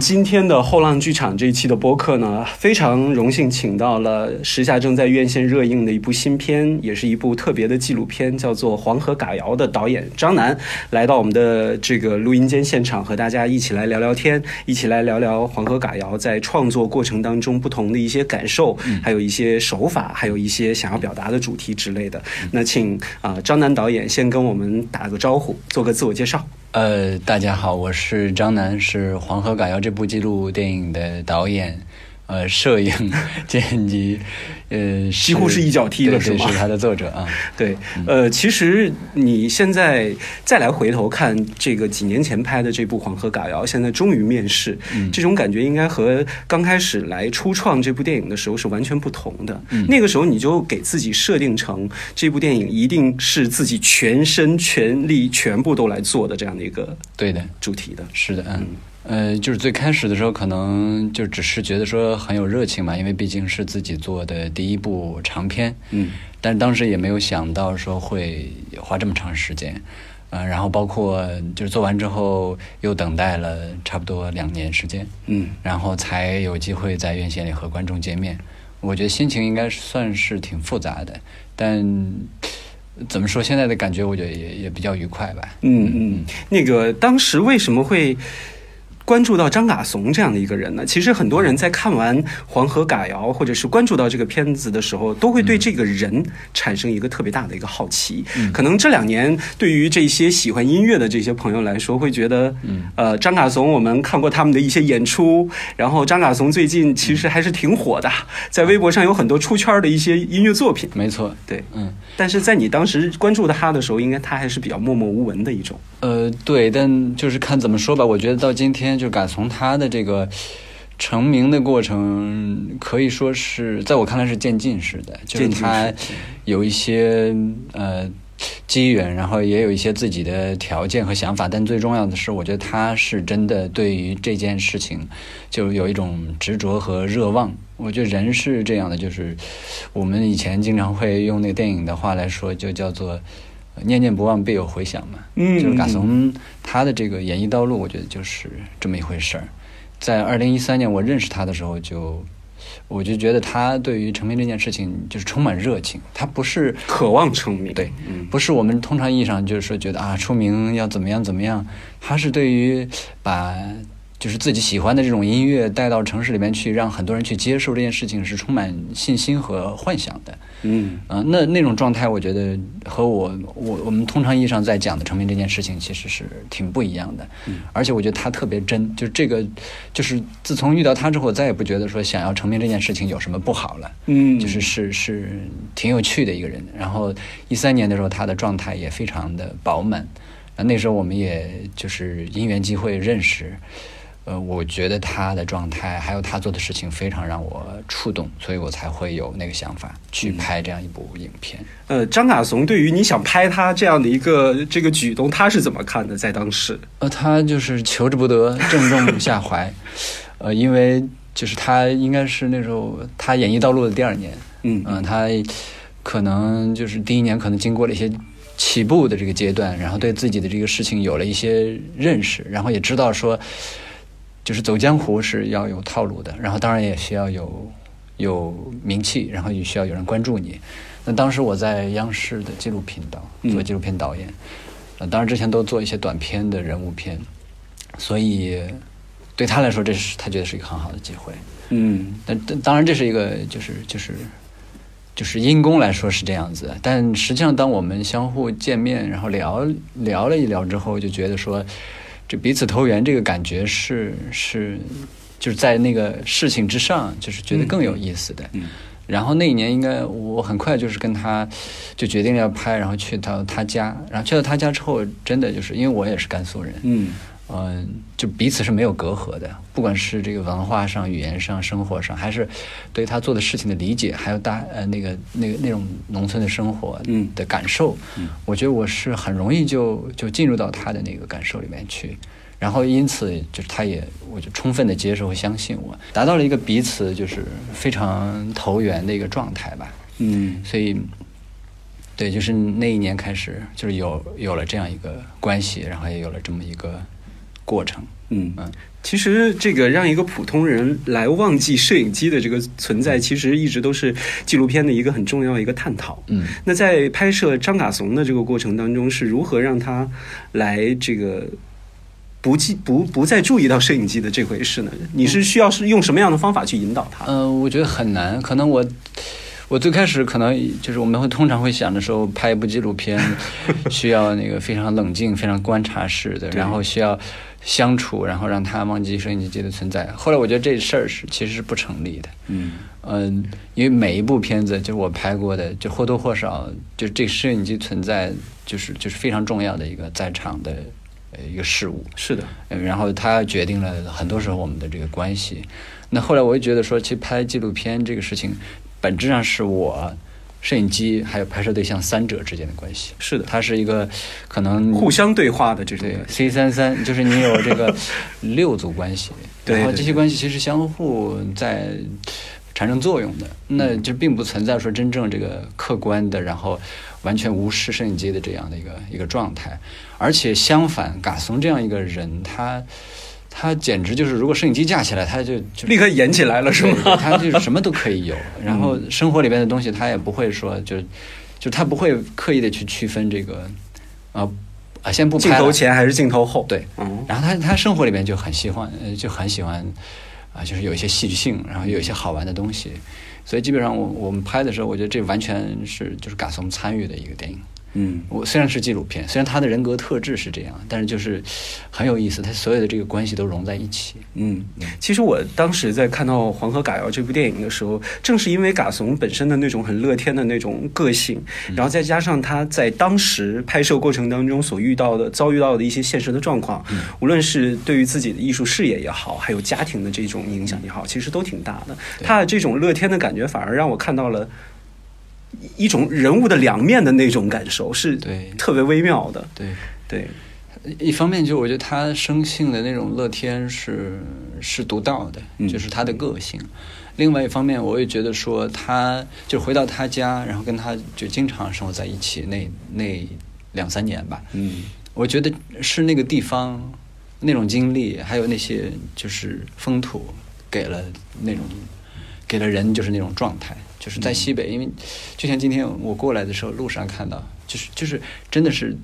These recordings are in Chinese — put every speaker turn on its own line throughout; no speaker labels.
今天的后浪剧场这一期的播客呢，非常荣幸请到了时下正在院线热映的一部新片，也是一部特别的纪录片，叫做《黄河嘎谣》的导演张楠，来到我们的这个录音间现场，和大家一起来聊聊天，一起来聊聊《黄河嘎谣》在创作过程当中不同的一些感受，还有一些手法，还有一些想要表达的主题之类的。那请啊、张楠导演先跟我们打个招呼，做个自我介绍。
呃，大家好，我是张楠，是《黄河改谣》这部纪录电影的导演，呃，摄影、剪辑，呃，
几乎是一脚踢了是吗
是他的作者啊。
对，呃，其实你现在再来回头看这个几年前拍的这部《黄河嘎谣》，现在终于面世，
嗯
这种感觉应该和刚开始来初创这部电影的时候是完全不同的。
嗯
那个时候你就给自己设定成这部电影一定是自己全身全力全部都来做的这样的一个
对的，
主题的。
是的，嗯。呃，就是最开始的时候，可能就只是觉得说很有热情嘛，因为毕竟是自己做的第一部长片，
嗯，
但是当时也没有想到说会花这么长时间，呃，然后包括就是做完之后又等待了差不多两年时间，
嗯
然后才有机会在院线里和观众见面。我觉得心情应该算是挺复杂的，但怎么说，现在的感觉我觉得也也比较愉快吧。
嗯嗯，那个当时为什么会关注到张嘎怂这样的一个人呢？其实很多人在看完《黄河嘎谣》或者是关注到这个片子的时候，都会对这个人产生一个特别大的一个好奇。可能这两年对于这些喜欢音乐的这些朋友来说，会觉得，呃，张嘎怂我们看过他们的一些演出，然后张嘎怂最近其实还是挺火的，在微博上有很多出圈的一些音乐作品。
没错，
对，
嗯，
但是在你当时关注他的时候，应该他还是比较默默无闻的一种。
呃，对，但就是看怎么说吧。我觉得到今天，就敢从他的这个成名的过程，可以说是在我看来是渐进式的，就是他有一些呃机缘，然后也有一些自己的条件和想法，但最重要的是，我觉得他是真的对于这件事情就有一种执着和热望。我觉得人是这样的，就是我们以前经常会用那个电影的话来说，就叫做。呃念念不忘，必有回响嘛。
嗯
就是嘎怂他的这个演艺道路，我觉得就是这么一回事儿。在二零一三年我认识他的时候就，我就觉得他对于成名这件事情就是充满热情。他不是
渴望成名，
对，
嗯
不是我们通常意义上就是说觉得啊出名要怎么样怎么样，他是对于把就是自己喜欢的这种音乐带到城市里面去，让很多人去接受这件事情是充满信心和幻想的。
嗯
嗯、那那种状态，我觉得和我我我们通常意义上在讲的成名这件事情，其实是挺不一样的。
嗯
而且我觉得他特别真，就是这个，就是自从遇到他之后，我再也不觉得说想要成名这件事情有什么不好了。
嗯，
就是是是挺有趣的一个人。然后一三年的时候，他的状态也非常的饱满。啊，那时候我们也就是因缘机会认识。呃，我觉得他的状态还有他做的事情非常让我触动，所以我才会有那个想法去拍这样一部影片。
呃，张嘎怂对于你想拍他这样的一个这个举动，他是怎么看的？在当时，
呃，他就是求之不得，正中下怀。呃，因为就是他应该是那时候他演艺道路的第二年，
嗯
嗯，他可能就是第一年可能经过了一些起步的这个阶段，然后对自己的这个事情有了一些认识，然后也知道说，就是走江湖是要有套路的，然后当然也需要有有名气，然后也需要有人关注你。那当时我在央视的纪录频道
嗯
做纪录片导演，呃，当然之前都做一些短片的人物片，所以对他来说，这是他觉得是一个很好的机会。
嗯
但但当然这是一个就是就是就是因公来说是这样子，但实际上当我们相互见面，然后聊聊了一聊之后，就觉得说这彼此投缘这个感觉是是就是在那个事情之上，就是觉得更有意思的。
嗯
然后那一年应该我很快就是跟他就决定要拍，然后去到他家，然后去到他家之后，真的就是因为我也是甘肃人，
嗯
嗯，就彼此是没有隔阂的，不管是这个文化上、语言上、生活上，还是对他做的事情的理解，还有大呃那个那个那种农村的生活
嗯
的感受，
嗯。
我觉得我是很容易就就进入到他的那个感受里面去，然后因此就是他也我就充分的接受和相信我，达到了一个彼此就是非常投缘的一个状态吧，
嗯。
所以。对，就是那一年开始，就是有有了这样一个关系，然后也有了这么一个过程。
嗯
嗯，
其实这个让一个普通人来忘记摄影机的这个存在，其实一直都是纪录片的一个很重要的一个探讨。
嗯，
那在拍摄张嘎怂的这个过程当中，是如何让他来这个不记不不再注意到摄影机的这回事呢？你是需要是用什么样的方法去引导他？
嗯、我觉得很难。可能我我最开始可能就是我们会通常会想的时候，拍一部纪录片 需要那个非常冷静、非常观察式的，然后需要相处，然后让他忘记摄影机的存在。后来我觉得这事儿是其实是不成立的。
嗯
嗯，因为每一部片子，就是我拍过的，就或多或少，就这摄影机存在，就是就是非常重要的一个在场的呃一个事物。
是的，
呃然后它决定了很多时候我们的这个关系。那后来我就觉得说，其实拍纪录片这个事情，本质上是我、摄影机还有拍摄对象三者之间的关系。
是的，
它是一个可能
互相对话的这种
对 C 三三，就是你有这个六组关系，然后这些关系其实相互在产生作用的，那就并不存在说真正这个客观的，然后完全无视摄影机的这样的一个一个状态，而且相反，嘎松这样一个人，他他简直就是，如果摄影机架起来，他就就
立刻演起来了，是吗？
他就什么都可以有，然后生活里边的东西他也不会说就就他不会刻意的去区分这个啊啊，先不
镜
拍镜
头前还是镜头后？
对，
嗯
然后他他生活里面就很喜欢，呃，就很喜欢啊，就是有一些戏剧性，然后有一些好玩的东西，所以基本上我我们拍的时候，我觉得这完全是就是嘎松参与的一个电影。
嗯。
我虽然是纪录片，虽然他的人格特质是这样，但是就是很有意思，他所有的这个关系都融在一起。
嗯，其实我当时在看到《黄河嘎谣》这部电影的时候，正是因为嘎怂本身的那种很乐天的那种个性，然后再加上他在当时拍摄过程当中所遇到的、遭遇到的一些现实的状况，无论是对于自己的艺术事业也好，还有家庭的这种影响也好，其实都挺大的。他的这种乐天的感觉，反而让我看到了一一种人物的两面的那种感受，是
对。
特别微妙的。
对，
对，
一方面就我觉得他生性的那种乐天是是独到的，
嗯。
就是他的个性。另外一方面，我也觉得说他就回到他家，然后跟他就经常生活在一起那那两三年吧，
嗯。
我觉得是那个地方那种经历，还有那些就是风土给了那种给了人就是那种状态，就是在西北，因为就像今天我过来的时候，路上看到，就是就是真的是，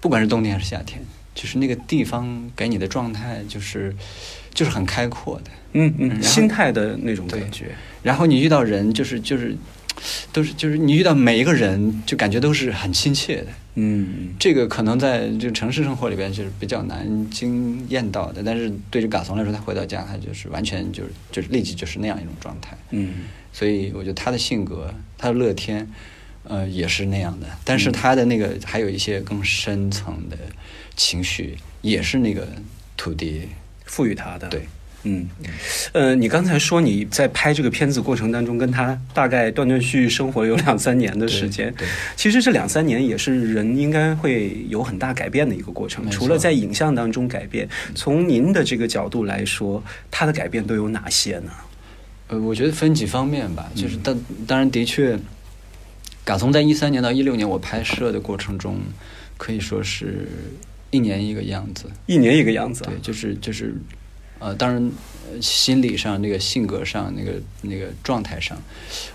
不管是冬天还是夏天，就是那个地方给你的状态就是就是很开阔的，
嗯嗯，心态的那种感觉。
然后你遇到人就是就是 都是就是你遇到每一个人就感觉都是很亲切的。
嗯
这个可能在这个城市生活里边就是比较难经验到的，但是对于嘎怂来说，他回到家，他就是完全就是就是立即就是那样一种状态。
嗯
所以我觉得他的性格，他的乐天，呃，也是那样的。但是他的那个还有一些更深层的情绪，也是那个土地。
赋予他的。
对，
嗯，呃，你刚才说你在拍这个片子过程当中，跟他大概断断续续生活有两三年的时间。
对，
其实这两三年也是人应该会有很大改变的一个过程。除了在影像当中改变，从您的这个角度来说，他的改变都有哪些呢？
呃，我觉得分几方面吧，就是
嗯
当当然的确，嘎从在一三年到一六年我拍摄的过程中，可以说是一年一个样子。
一年一个样子啊。
对，就是就是，呃，当然，呃心理上、那个性格上、那个那个状态上，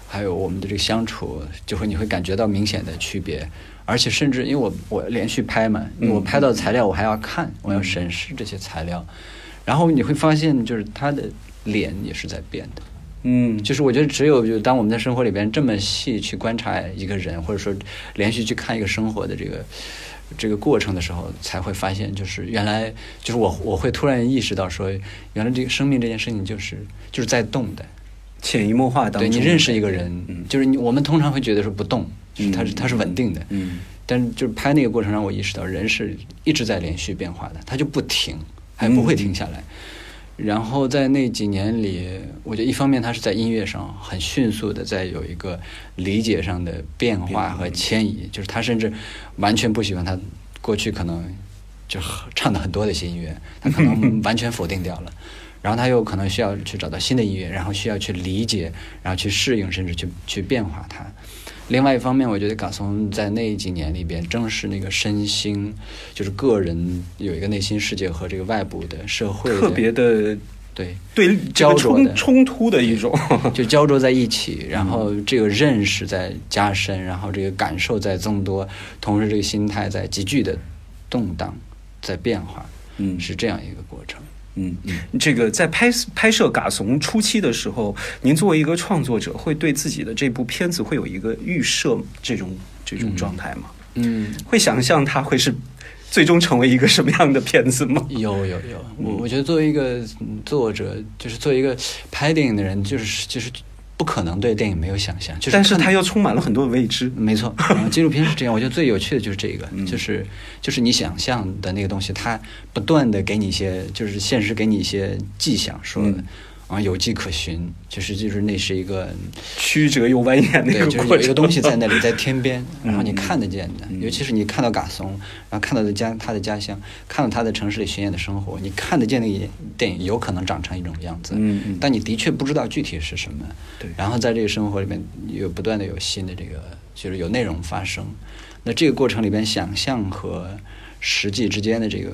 还有我们的这个相处，就会你会感觉到明显的区别。而且甚至因为我我连续拍嘛，
嗯
我拍到材料我还要看，我要审视这些材料，然后你会发现，就是他的脸也是在变的。
嗯，
就是我觉得只有就当我们在生活里边这么细去观察一个人，或者说连续去看一个生活的这个这个过程的时候，才会发现，就是原来就是我我会突然意识到说，原来这个生命这件事情就是就是在动的。
潜移默化当中，
对你认识一个人，
嗯
就是你我们通常会觉得是不动，就是它是
嗯
他是稳定的，
嗯
但是就是拍那个过程让我意识到，人是一直在连续变化的，他就不停，还不会停下来。然后在那几年里，我觉得一方面他是在音乐上很迅速的在有一个理解上的变化和迁移，就是他甚至完全不喜欢他过去可能就唱的很多的一些音乐，他可能完全否定掉了。然后他又可能需要去找到新的音乐，然后需要去理解，然后去适应，甚至去去变化它。另外一方面，我觉得嘎松在那几年里边，正是那个身心，就是个人有一个内心世界和这个外部的社会的
特别的
对
对
焦灼的
冲冲突的一种。
就焦灼在一起，然后这个认识在加深，然后这个感受在增多，同时这个心态在急剧的动荡，在变化，
嗯
是这样一个过程。
嗯，这个在拍拍摄《嘎怂》初期的时候，您作为一个创作者，会对自己的这部片子会有一个预设这种这种状态吗？
嗯，
会想象它会是最终成为一个什么样的片子吗？
有有有，我我觉得作为一个嗯作者，就是作为一个拍电影的人，就是就是不可能对电影没有想象，就是
但是它又充满了很多未知。
没错，嗯纪录片是这样。我觉得最有趣的就是这个，
嗯
就是就是你想象的那个东西，它不断的给你一些，就是现实给你一些迹象，说
嗯
啊有迹可循，就是就是那是一个
曲折又蜿蜒的一
对，就是。有一个东西在那里，在天边，
嗯
然后你看得见的，
嗯
尤其是你看到嘎松，然后看到的家他的家乡，看到他的城市里巡演的生活，你看得见那个电影有可能长成一种样子，
嗯嗯
但你的确不知道具体是什么。
对
然后在这个生活里面有不断的有新的这个，就是有内容发生。那这个过程里边，想象和实际之间的这个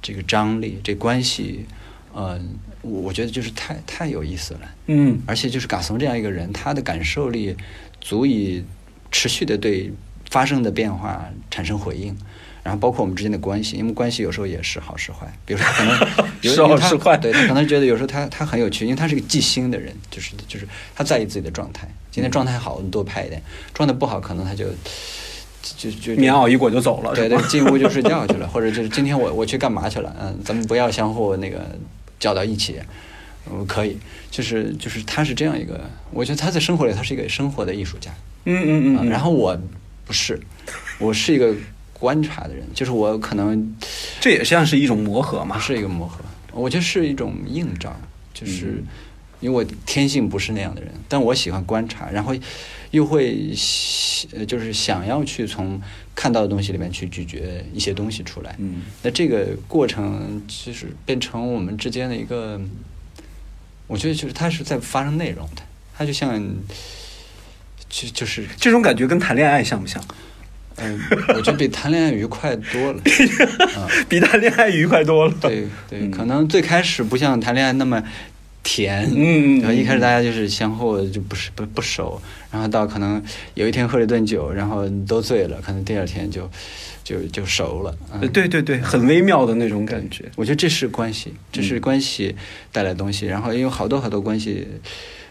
这个张力、这关系，呃，我我觉得就是太太有意思了。
嗯
而且就是嘎松这样一个人，他的感受力足以持续的对发生的变化产生回应。然后包括我们之间的关系，因为关系有时候也是好是坏。比如说，可能 有
是好
因为他
是坏
对他可能觉得有时候他他很有趣，因为他是个记心的人，就是就是他在意自己的状态。今天状态好，你多拍一点；状态不好，可能他就就就就
棉袄一裹就走了，
对对，进屋就睡觉去了，或者就是今天我我去干嘛去了？嗯，咱们不要相互那个搅到一起。嗯，可以，就是就是他是这样一个，我觉得他在生活里他是一个生活的艺术家。
嗯嗯嗯。
然后我不是，我是一个观察的人，就是我可能
这也像是一种磨合嘛。
是一个磨合，我觉得是一种硬仗，就是
嗯
因为我天性不是那样的人，但我喜欢观察，然后又会就是想要去从看到的东西里面去咀嚼一些东西出来。
嗯
那这个过程其实变成我们之间的一个，我觉得就是它是在发生内容的，它就像就就是
这种感觉跟谈恋爱像不像？
嗯，我觉得比谈恋爱愉快多了。啊，
比谈恋爱愉快多了。
对对，
嗯
可能最开始不像谈恋爱那么甜，
嗯嗯
然后一开始
嗯
大家就是相互就不是不不熟，然后到可能有一天喝了一顿酒，然后都醉了，可能第二天就就就熟了。
对对对，很微妙的那种感觉。
我觉得这是关系，这是
嗯
关系带来的东西，然后有好多好多关系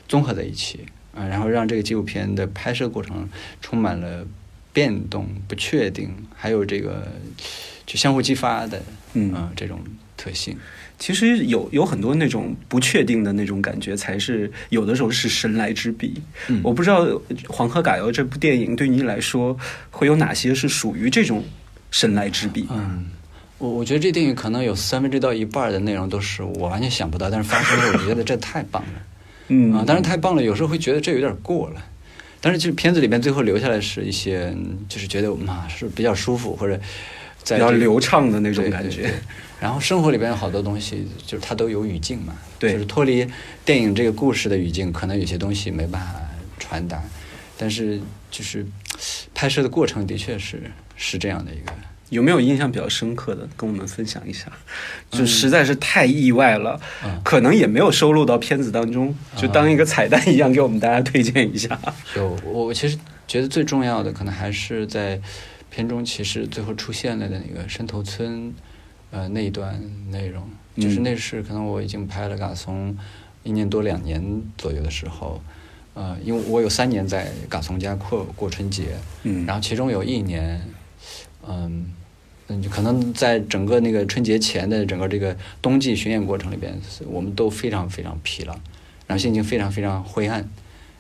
综合在一起啊，然后让这个纪录片的拍摄过程充满了变动、不确定，还有这个就相互激发的，
嗯
呃这种特性。
其实有有很多那种不确定的那种感觉，才是有的时候是神来之笔。
嗯
我不知道《黄河嘎谣》这部电影对你来说会有哪些是属于这种神来之笔？
嗯，我我觉得这电影可能有三分之到一半的内容都是我完全想不到，但是发生了，我觉得这太棒了。
嗯
啊，当然太棒了，有时候会觉得这有点过了。但是就是片子里面最后留下来是一些，嗯就是觉得嘛是比较舒服或者
比较流畅的那种感觉。
然后生活里边有好多东西，就是它都有语境嘛，
对
就是脱离电影这个故事的语境，可能有些东西没办法传达，但是就是拍摄的过程的确是是这样的一个。
有没有印象比较深刻的，跟我们分享一下？就实在是太意外了，
嗯
可能也没有收录到片子当中，就当一个彩蛋一样给我们大家推荐一下。
有，我我其实觉得最重要的可能还是在片中，其实最后出现了的那个山头村，呃那一段内容，就是
嗯
那是可能我已经拍了嘎松一年多两年左右的时候，呃，因为我有三年在嘎松家过过春节，
嗯
然后其中有一年，嗯。嗯，就可能在整个那个春节前的整个这个冬季巡演过程里边，我们都非常非常疲劳，然后心情非常非常灰暗，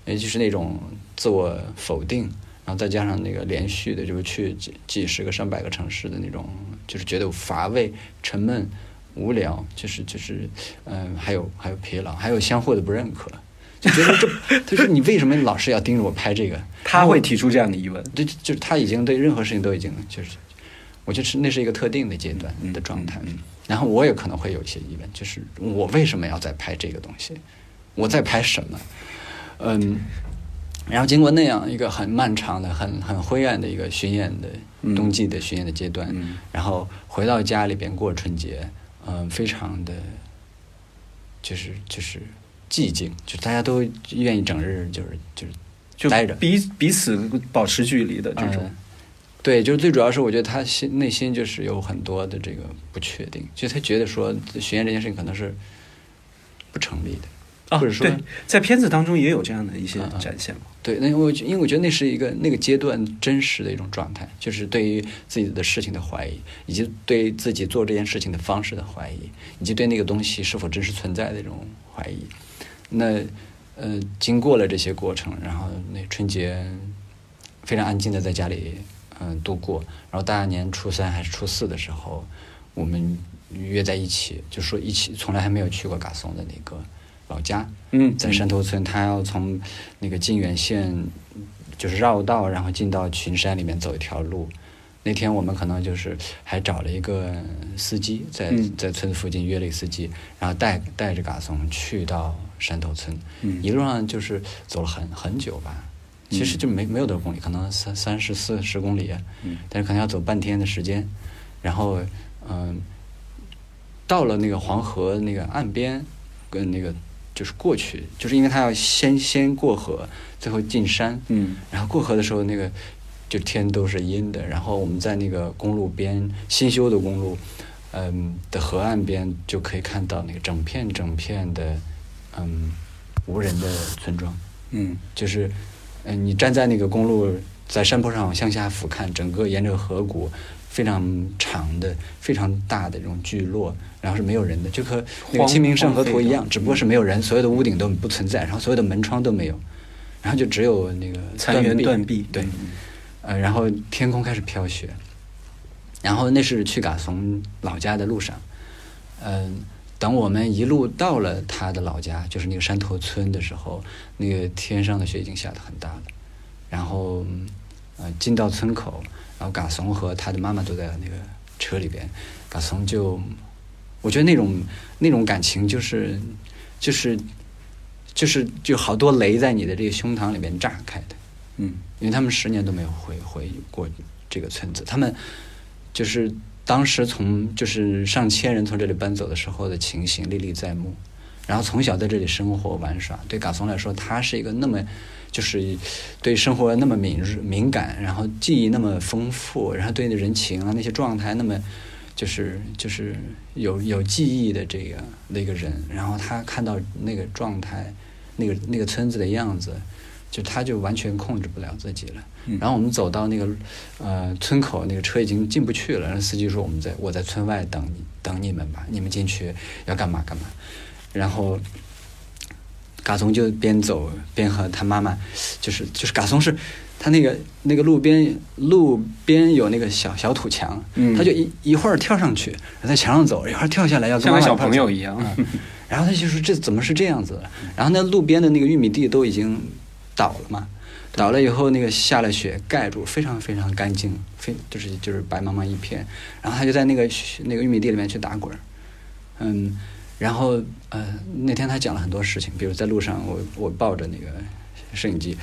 也就是那种自我否定，然后再加上那个连续的，就是去几几十个、上百个城市的那种，就是觉得乏味、沉闷、无聊，就是就是，嗯、还有还有疲劳，还有相互的不认可，就觉得这，他说你为什么老是要盯着我拍这个？
他会提出这样的疑问。
就就是他已经对任何事情都已经就是，我觉得是那是一个特定的阶段的状态。
嗯嗯嗯
然后我也可能会有一些疑问，就是我为什么要在拍这个东西？我在拍什么？嗯，然后经过那样一个很漫长的、很很灰暗的一个巡演的
嗯
冬季的巡演的阶段，
嗯。
然后回到家里边过春节，嗯、非常的，就是就是寂静，就大家都愿意整日就是就是
就
待着。
彼彼此保持距离的这种。
呃，对，就是最主要是我觉得他心内心就是有很多的这个不确定，就他觉得说巡演这件事情可能是不成立的。
啊，
或者说
对，在片子当中也有这样的一些展现嘛。
对，那我因为我觉得那是一个那个阶段真实的一种状态，就是对于自己的事情的怀疑，以及对自己做这件事情的方式的怀疑，以及对那个东西是否真实存在的一种怀疑。那呃，经过了这些过程，然后那春节非常安静的在家里嗯、度过，然后大年初三还是初四的时候，我们约在一起，就说一起从来还没有去过嘎松的那个老家，
嗯，
在山头村，他要从那个靖远县就是绕道，然后进到群山里面走一条路。那天我们可能就是还找了一个司机，在
嗯
在村子附近约了一个司机，然后带带着嘎松去到山头村。
嗯
一路上就是走了很很久吧，其实就没没有多少公里，可能三三十四十公里，
嗯
但是可能要走半天的时间。然后嗯、到了那个黄河那个岸边，跟那个就是过去，就是因为他要先先过河，最后进山。
嗯
然后过河的时候，那个就天都是阴的。然后我们在那个公路边新修的公路，嗯的河岸边就可以看到那个整片整片的嗯无人的村庄，
嗯
就是嗯你站在那个公路在山坡上向下俯瞰，整个沿着河谷。非常长的、非常大的这种聚落，然后是没有人的，就和那个《清明上河图》一样只不过是没有人，所有的屋顶都不存在，然后所有的门窗都没有，然后就只有那个
残垣断壁，
对，
嗯
呃，然后天空开始飘雪，然后那是去嘎松老家的路上，嗯、等我们一路到了他的老家，就是那个山头村的时候，那个天上的雪已经下得很大了，然后嗯呃进到村口，然后嘎松和他的妈妈都在那个车里边，嘎松就，我觉得那种那种感情就是就是就是就好多雷在你的这个胸膛里边炸开的。
嗯
因为他们十年都没有回回过这个村子，他们就是当时从就是上千人从这里搬走的时候的情形历历在目，然后从小在这里生活玩耍，对嘎松来说，他是一个那么就是对生活那么敏锐敏感，然后记忆那么丰富，然后对人情啊那些状态那么就是就是有有记忆的这个那个人，然后他看到那个状态，那个那个村子的样子。就他就完全控制不了自己了。然后我们走到那个呃村口，那个车已经进不去了。然后司机说：“我们在我在村外等你等你们吧，你们进去要干嘛干嘛。”然后嘎松就边走边和他妈妈，就是就是嘎松是。他那个那个路边路边有那个小小土墙，
嗯
他就一一会儿跳上去，然后在墙上走，一会儿跳下来要跟妈妈
像个小朋友一样。
嗯然后他就说这怎么是这样子的？然后那路边的那个玉米地都已经倒了嘛，倒了以后那个下了雪盖住，非常非常干净，非就是就是白茫茫一片。然后他就在那个那个玉米地里面去打滚儿，嗯，然后呃那天他讲了很多事情，比如在路上我我抱着那个摄影机，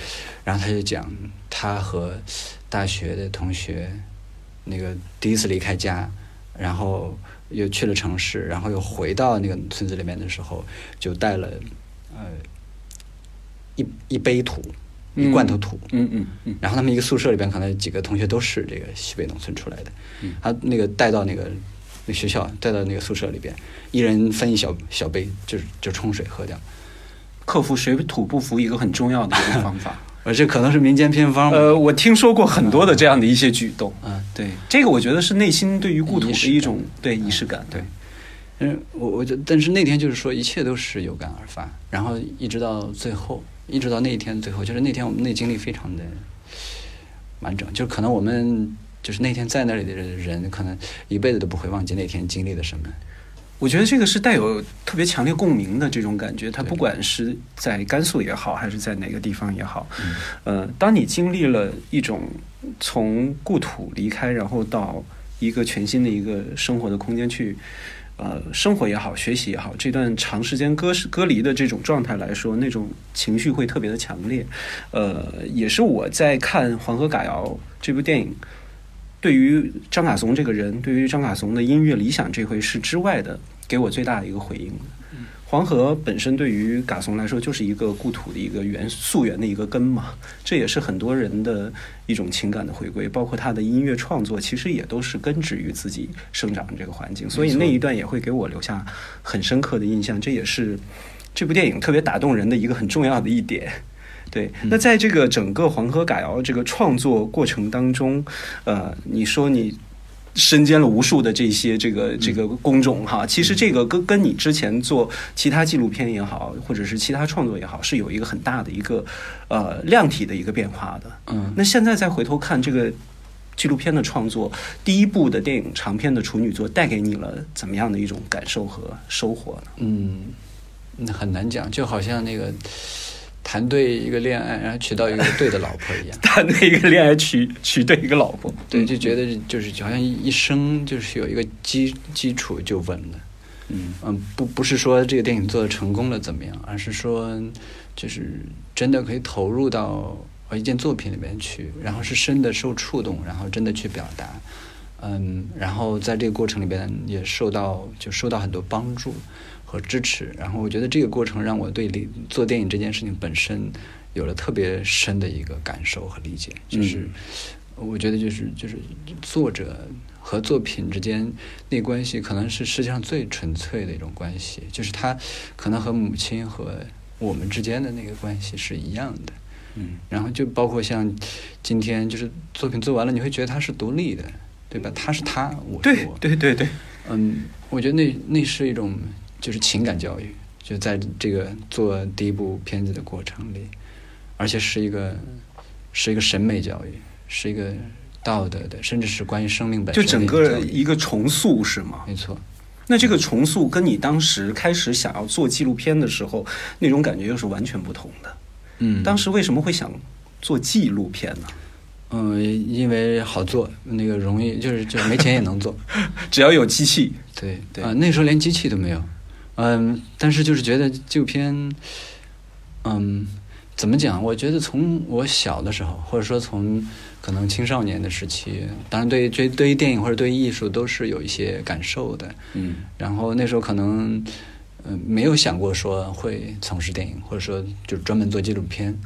然后他就讲他和大学的同学那个第一次离开家，然后又去了城市，然后又回到那个村子里面的时候，就带了呃一一杯土，一罐头土，
嗯嗯嗯。
然后他们一个宿舍里边可能几个同学都是这个西北农村出来的，
嗯。
他那个带到那个那学校，带到那个宿舍里边，一人分一小小杯，就是就冲水喝掉。
克服水土不服一个很重要的一个方法。
而这可能是民间偏方。
呃，我听说过很多的这样的一些举动。
嗯，
对，这个我觉得是内心对于故土的一种
感
对仪式感。
对，嗯，我我就但是那天就是说一切都是有感而发，然后一直到最后，一直到那一天最后，就是那天我们那经历非常的完整，就可能我们就是那天在那里的人，可能一辈子都不会忘记那天经历了什么。
我觉得这个是带有特别强烈共鸣的这种感觉，它不管是在甘肃也好，还是在哪个地方也好，
嗯
呃，当你经历了一种从故土离开，然后到一个全新的一个生活的空间去，呃生活也好，学习也好，这段长时间割隔离的这种状态来说，那种情绪会特别的强烈。呃，也是我在看《黄河嘎谣》这部电影，对于张嘎怂这个人，对于张嘎怂的音乐理想这回事之外的，给我最大的一个回应。黄河本身对于嘎怂来说就是一个故土的一个原溯源的一个根嘛，这也是很多人的一种情感的回归，包括他的音乐创作，其实也都是根植于自己生长的这个环境，所以那一段也会给我留下很深刻的印象，这也是这部电影特别打动人的一个很重要的一点。对，那在这个整个黄河改谣这个创作过程当中，呃，你说你。身兼了无数的这些这个这个工种哈，其实这个跟跟你之前做其他纪录片也好，或者是其他创作也好，是有一个很大的一个呃量体的一个变化的。
嗯，
那现在再回头看这个纪录片的创作，第一部的电影长片的处女作带给你了怎么样的一种感受和收获呢？
嗯，那很难讲，就好像那个。谈对一个恋爱，然后娶到一个对的老婆一样。
谈对一个恋爱，娶娶对一个老婆，
对，就觉得就是好像一生就是有一个基基础就稳了。
嗯
嗯，不不是说这个电影做的成功了怎么样，而是说就是真的可以投入到一件作品里面去，然后是深的受触动，然后真的去表达。嗯，然后在这个过程里边也受到就受到很多帮助。和支持，然后我觉得这个过程让我对做电影这件事情本身有了特别深的一个感受和理解。就是我觉得，就是就是作者和作品之间那关系，可能是世界上最纯粹的一种关系。就是他可能和母亲和我们之间的那个关系是一样的。
嗯，
然后就包括像今天，就是作品做完了，你会觉得他是独立的，对吧？他是他，我
是我。对对对对。
嗯，我觉得那那是一种。就是情感教育，就在这个做第一部片子的过程里，而且是一个是一个审美教育，是一个道德的，甚至是关于生命本
身。就整个一个重塑是吗？
没错。
那这个重塑跟你当时开始想要做纪录片的时候那种感觉又是完全不同的。
嗯。
当时为什么会想做纪录片呢？
嗯，因为好做，那个容易，就是就没钱也能做，
只要有机器。
对
对
啊，那时候连机器都没有。嗯，但是就是觉得纪录片，嗯，怎么讲？我觉得从我小的时候，或者说从可能青少年的时期，当然对于对对于电影或者对于艺术都是有一些感受的。
嗯，
然后那时候可能嗯没有想过说会从事电影，或者说就专门做纪录片。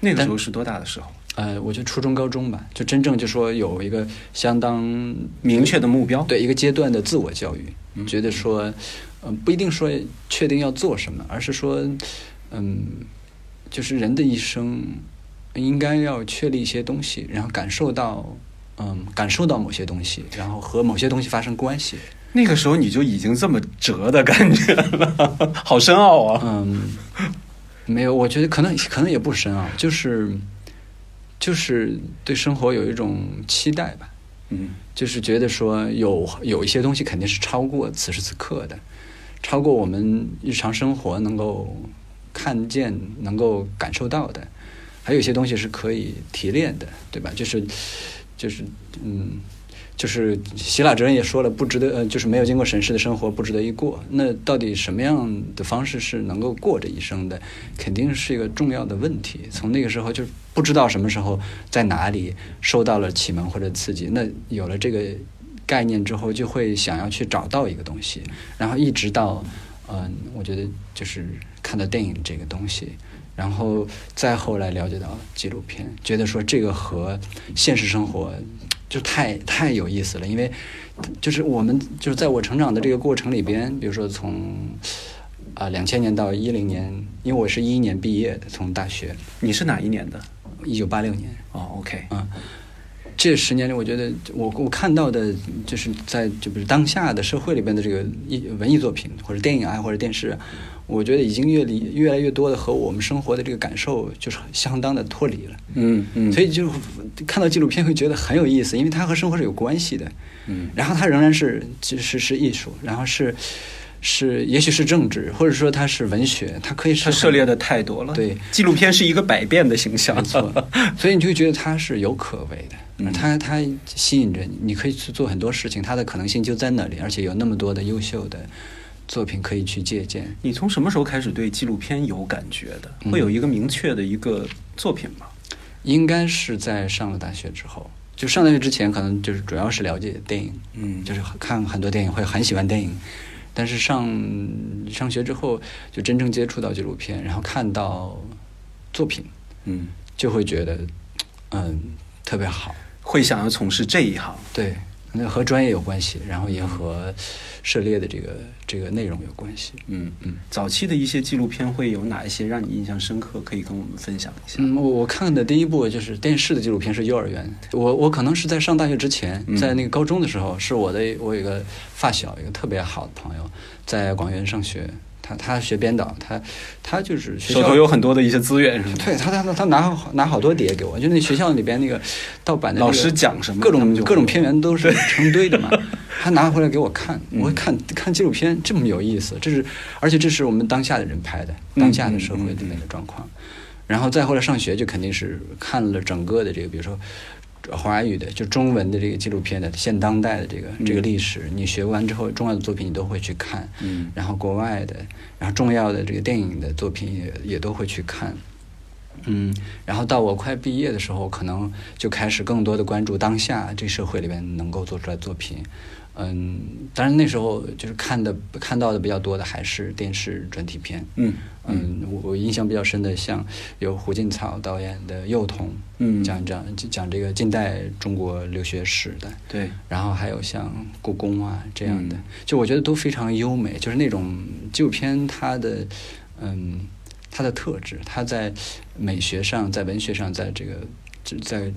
那个时候是多大的时候？
呃，我觉得初中、高中吧，就真正就说有一个相当
明确的目标，
对一个阶段的自我教育，觉得说。嗯，不一定说确定要做什么，而是说，嗯，就是人的一生应该要确立一些东西，然后感受到，嗯，感受到某些东西，然后和某些东西发生关系。
那个时候你就已经这么折的感觉了，好深奥啊！
嗯，没有，我觉得可能可能也不深奥，就是就是对生活有一种期待吧。
嗯，
就是觉得说有有一些东西肯定是超过此时此刻的。超过我们日常生活能够看见、能够感受到的，还有一些东西是可以提炼的，对吧？就是，就是，嗯，就是希腊哲人也说了，不值得，呃，就是没有经过审视的生活不值得一过。那到底什么样的方式是能够过这一生的？肯定是一个重要的问题。从那个时候就不知道什么时候在哪里受到了启蒙或者刺激，那有了这个。概念之后就会想要去找到一个东西，然后一直到，嗯，我觉得就是看到电影这个东西，然后再后来了解到纪录片，觉得说这个和现实生活就太太有意思了，因为就是我们就是在我成长的这个过程里边，比如说从啊两千年到一零年，因为我是一一年毕业的，从大学，
你是哪一年的？
一九八六年。
哦，OK，
嗯。这十年里，我觉得我我看到的，就是在就比如当下的社会里边的这个艺文艺作品，或者电影啊，或者电视，我觉得已经越离越来越多的和我们生活的这个感受就是相当的脱离了。
嗯嗯。
所以就看到纪录片会觉得很有意思，因为它和生活是有关系的。
嗯。
然后它仍然是其实是艺术，然后是是也许是政治，或者说它是文学，它可以是
它涉猎的太多了。
对，
纪录片是一个百变的形象，
没错，所以你就会觉得它是有可为的，
嗯
它它吸引着你，你可以去做很多事情，它的可能性就在那里，而且有那么多的优秀的作品可以去借鉴。
你从什么时候开始对纪录片有感觉的？
嗯
会有一个明确的一个作品吗？
应该是在上了大学之后，就上大学之前，可能就是主要是了解电影，
嗯
就是看很多电影，会很喜欢电影。但是上上学之后，就真正接触到纪录片，然后看到作品，
嗯，
就会觉得，嗯，特别好。
会想要从事这一行。
对，那和专业有关系，然后也和涉猎的这个这个内容有关系。
嗯
嗯，
早期的一些纪录片会有哪一些让你印象深刻？可以跟我们分享一下。
嗯，我我看的第一部就是电视的纪录片是幼儿园。我我可能是在上大学之前，
嗯
在那个高中的时候，是我的我有一个发小，一个特别好的朋友，在广元上学，他他学编导，他他就是
手头有很多的一些资源，是吗？
对他，他他他拿好拿好多碟给我，就那学校里边那个盗版的、那个、
老师讲什么
各种各种片源都是成堆的嘛。他拿回来给我看，
嗯
我看看纪录片这么有意思，这是而且这是我们当下的人拍的，
嗯
当下的社会的那个状况。然后再后来上学就肯定是看了整个的这个，比如说。华语的，就中文的这个纪录片的现当代的这个、这个
嗯
历史，你学完之后，重要的作品你都会去看，
嗯。
然后国外的，然后重要的这个电影的作品也也都会去看，嗯，然后到我快毕业的时候，可能就开始更多的关注当下这社会里边能够做出来的作品，嗯，当然那时候就是看的看到的比较多的还是电视专题片，
嗯。
嗯，我我印象比较深的，像有胡锦草导演的《幼童》，
嗯
讲讲讲这个近代中国留学史的，
对，
然后还有像故宫啊这样的，
嗯。
就我觉得都非常优美，就是那种纪录片它的嗯它的特质，它在美学上，在文学上，在这个就在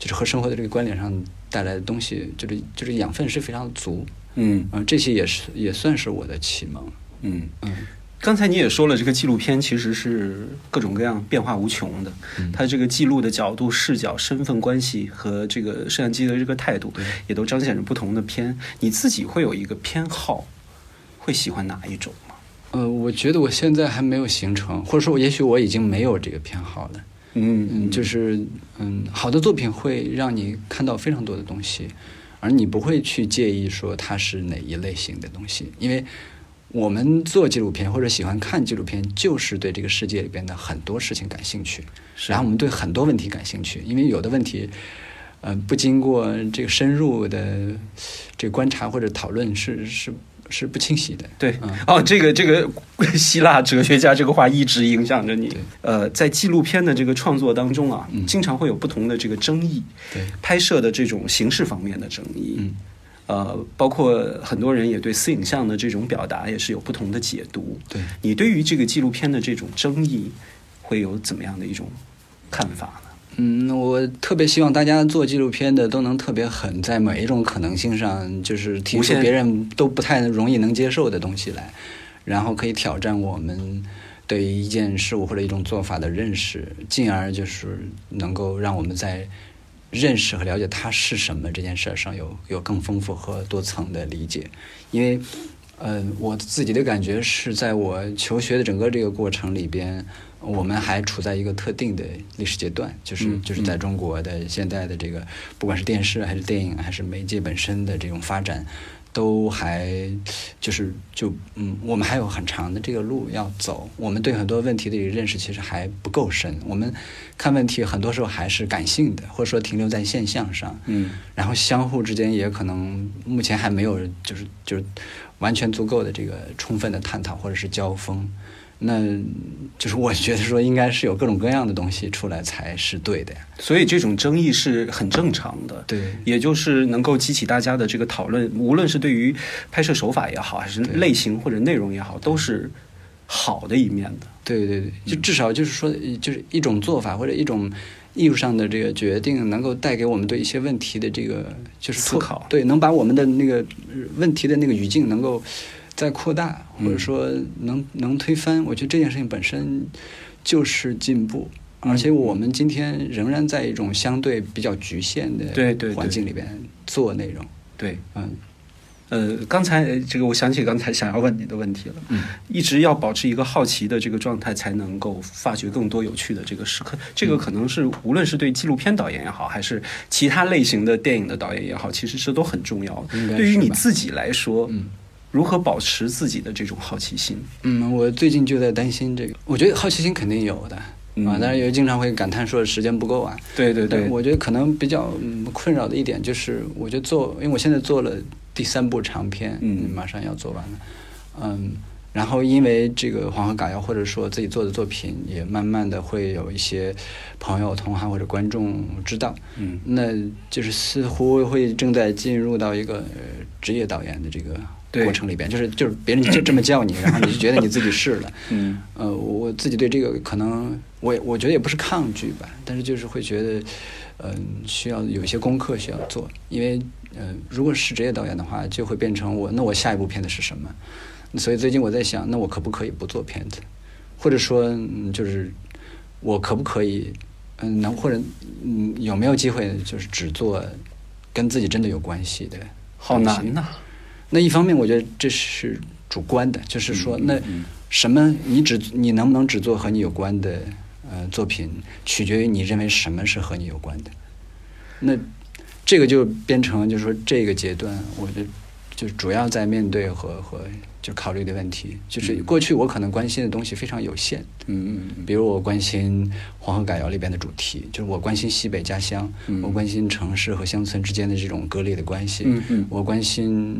就是和生活的这个关联上带来的东西，就是就是养分是非常足，
嗯
嗯、这些也是也算是我的启蒙，
嗯。
嗯
刚才你也说了，这个纪录片其实是各种各样、变化无穷的。
嗯
它这个记录的角度、视角、身份关系和这个摄像机的这个态度，也都彰显着不同的片。你自己会有一个偏好，会喜欢哪一种吗？
呃，我觉得我现在还没有形成，或者说，也许我已经没有这个偏好了。
嗯
嗯，就是嗯，好的作品会让你看到非常多的东西，而你不会去介意说它是哪一类型的东西，因为我们做纪录片或者喜欢看纪录片，就是对这个世界里边的很多事情感兴趣，然后我们对很多问题感兴趣，因为有的问题，呃，不经过这个深入的这个观察或者讨论是是是不清晰的。
对
嗯，
哦，这个这个 希腊哲学家这个话一直影响着你。呃，在纪录片的这个创作当中啊，
嗯
经常会有不同的这个争议，
对，
拍摄的这种形式方面的争议。
嗯
呃，包括很多人也对私影像的这种表达也是有不同的解读。
对。
你对于这个纪录片的这种争议，会有怎么样的一种看法呢？
嗯，我特别希望大家做纪录片的都能特别狠，在每一种可能性上，就是提出别人都不太容易能接受的东西来，然后可以挑战我们对于一件事物或者一种做法的认识，进而就是能够让我们在认识和了解它是什么这件事儿上有有更丰富和多层的理解，因为。呃，我自己的感觉是在我求学的整个这个过程里边，我们还处在一个特定的历史阶段，就是
嗯
就是在中国的现在的这个，不管是电视还是电影还是媒介本身的这种发展，都还就是就嗯，我们还有很长的这个路要走。我们对很多问题的认识其实还不够深，我们看问题很多时候还是感性的，或者说停留在现象上。
嗯
然后相互之间也可能目前还没有就是就是完全足够的这个充分的探讨或者是交锋，那就是我觉得说应该是有各种各样的东西出来才是对的呀。
所以这种争议是很正常的。
对
也就是能够激起大家的这个讨论，无论是对于拍摄手法也好，还是类型或者内容也好，都是好的一面的。
对对对，就
嗯
至少就是说，就是一种做法或者一种艺术上的这个决定，能够带给我们对一些问题的这个就是
思考
对，能把我们的那个呃问题的那个语境能够再扩大，
嗯
或者说能能推翻。我觉得这件事情本身就是进步。
嗯
而且我们今天仍然在一种相对比较局限的环境里边做内容，
对，
嗯，
呃，刚才呃这个我想起刚才想要问你的问题了，
嗯，
一直要保持一个好奇的这个状态，才能够发掘更多有趣的这个时刻。这个可能是无论是对纪录片导演也好，还是其他类型的电影的导演也好，其实这都很重要的。对于你自己来说，
嗯
如何保持自己的这种好奇心？
嗯，我最近就在担心这个。我觉得好奇心肯定有的、
嗯
啊，但是也经常会感叹说时间不够啊。
对对对，
我觉得可能比较嗯困扰的一点就是，我觉得做，因为我现在做了第三部长片，
嗯
马上要做完了，嗯，然后因为这个《黄河嘎谣》或者说自己做的作品，也慢慢的会有一些朋友、同行或者观众知道，
嗯
那就是似乎会正在进入到一个呃职业导演的这个
对
过程里边，就是就是别人就这么叫你，然后你就觉得你自己是了。
嗯
呃，我我自己对这个可能，我我觉得也不是抗拒吧，但是就是会觉得，嗯、需要有一些功课需要做，因为呃，如果是职业导演的话，就会变成我那我下一部片子是什么？所以最近我在想，那我可不可以不做片子，或者说，嗯就是我可不可以，嗯，能或者嗯有没有机会，就是只做跟自己真的有关系的？
好难呐、
那一方面，我觉得这是主观的，就是说，
嗯
那
嗯
什么你只你能不能只做和你有关的呃作品，取决于你认为什么是和你有关的。那这个就变成就是说这个阶段，我觉得就是主要在面对和和就考虑的问题，就是
嗯。
过去我可能关心的东西非常有限，
嗯嗯嗯。
比如我关心《黄河改谣》里边的主题，就是我关心西北家乡，
嗯。
我关心城市和乡村之间的这种割裂的关系，
嗯嗯。
我关心